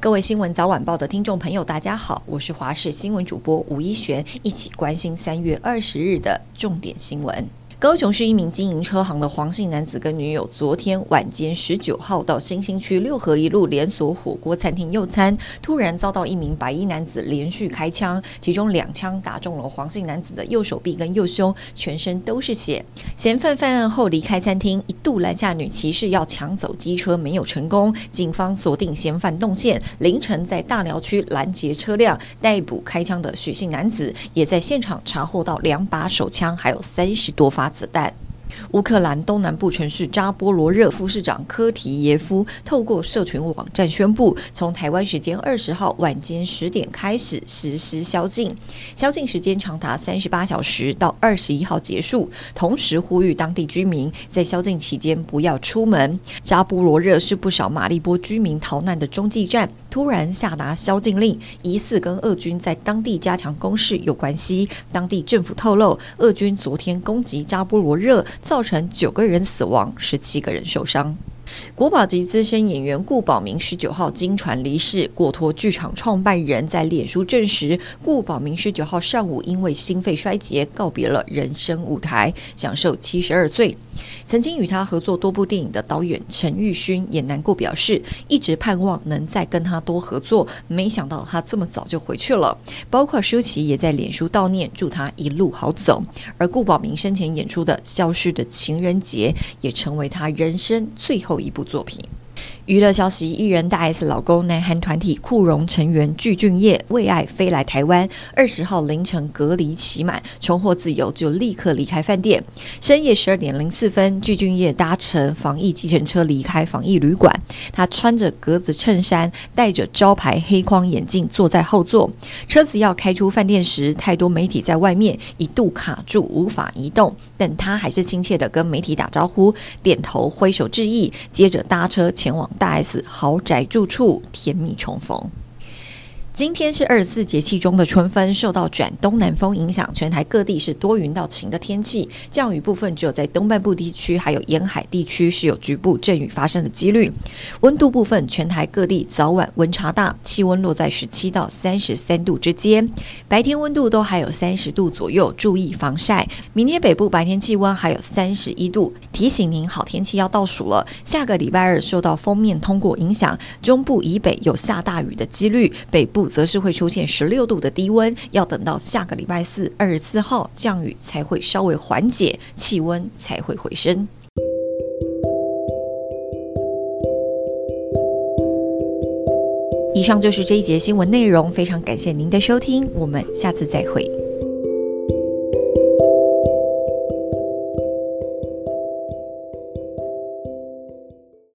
各位新闻早晚报的听众朋友，大家好，我是华视新闻主播吴一璇，一起关心三月二十日的重点新闻。高雄市一名经营车行的黄姓男子跟女友，昨天晚间十九号到新兴区六合一路连锁火锅餐厅用餐，突然遭到一名白衣男子连续开枪，其中两枪打中了黄姓男子的右手臂跟右胸，全身都是血。嫌犯犯案后离开餐厅，一度拦下女骑士要抢走机车，没有成功。警方锁定嫌犯动线，凌晨在大寮区拦截车辆，逮捕开枪的许姓男子，也在现场查获到两把手枪，还有三十多发子弹。乌克兰东南部城市扎波罗热副市长科提耶夫透过社群网站宣布，从台湾时间二十号晚间十点开始实施宵禁，宵禁时间长达三十八小时，到二十一号结束。同时呼吁当地居民在宵禁期间不要出门。扎波罗热是不少马利波居民逃难的中继站，突然下达宵禁令，疑似跟俄军在当地加强攻势有关系。当地政府透露，俄军昨天攻击扎波罗热。造成九个人死亡，十七个人受伤。国宝级资深演员顾宝明十九号经传离世，果陀剧场创办人在脸书证实，顾宝明十九号上午因为心肺衰竭告别了人生舞台，享寿七十二岁。曾经与他合作多部电影的导演陈玉勋也难过表示，一直盼望能再跟他多合作，没想到他这么早就回去了。包括舒淇也在脸书悼念，祝他一路好走。而顾宝明生前演出的《消失的情人节》也成为他人生最后一部作品。娱乐消息：艺人大 S 老公南韩团体酷荣成员具俊晔为爱飞来台湾，二十号凌晨隔离期满，重获自由就立刻离开饭店。深夜十二点零四分，具俊晔搭乘防疫计程车离开防疫旅馆。他穿着格子衬衫，戴着招牌黑框眼镜，坐在后座。车子要开出饭店时，太多媒体在外面，一度卡住无法移动，但他还是亲切地跟媒体打招呼，点头挥手致意，接着搭车前往。大 S 豪宅住处，甜蜜重逢。今天是二十四节气中的春分，受到转东南风影响，全台各地是多云到晴的天气，降雨部分只有在东半部地区还有沿海地区是有局部阵雨发生的几率。温度部分，全台各地早晚温差大，气温落在十七到三十三度之间，白天温度都还有三十度左右，注意防晒。明天北部白天气温还有三十一度，提醒您好天气要倒数了。下个礼拜二受到锋面通过影响，中部以北有下大雨的几率，北部。则是会出现十六度的低温，要等到下个礼拜四二十四号降雨才会稍微缓解，气温才会回升。以上就是这一节新闻内容，非常感谢您的收听，我们下次再会。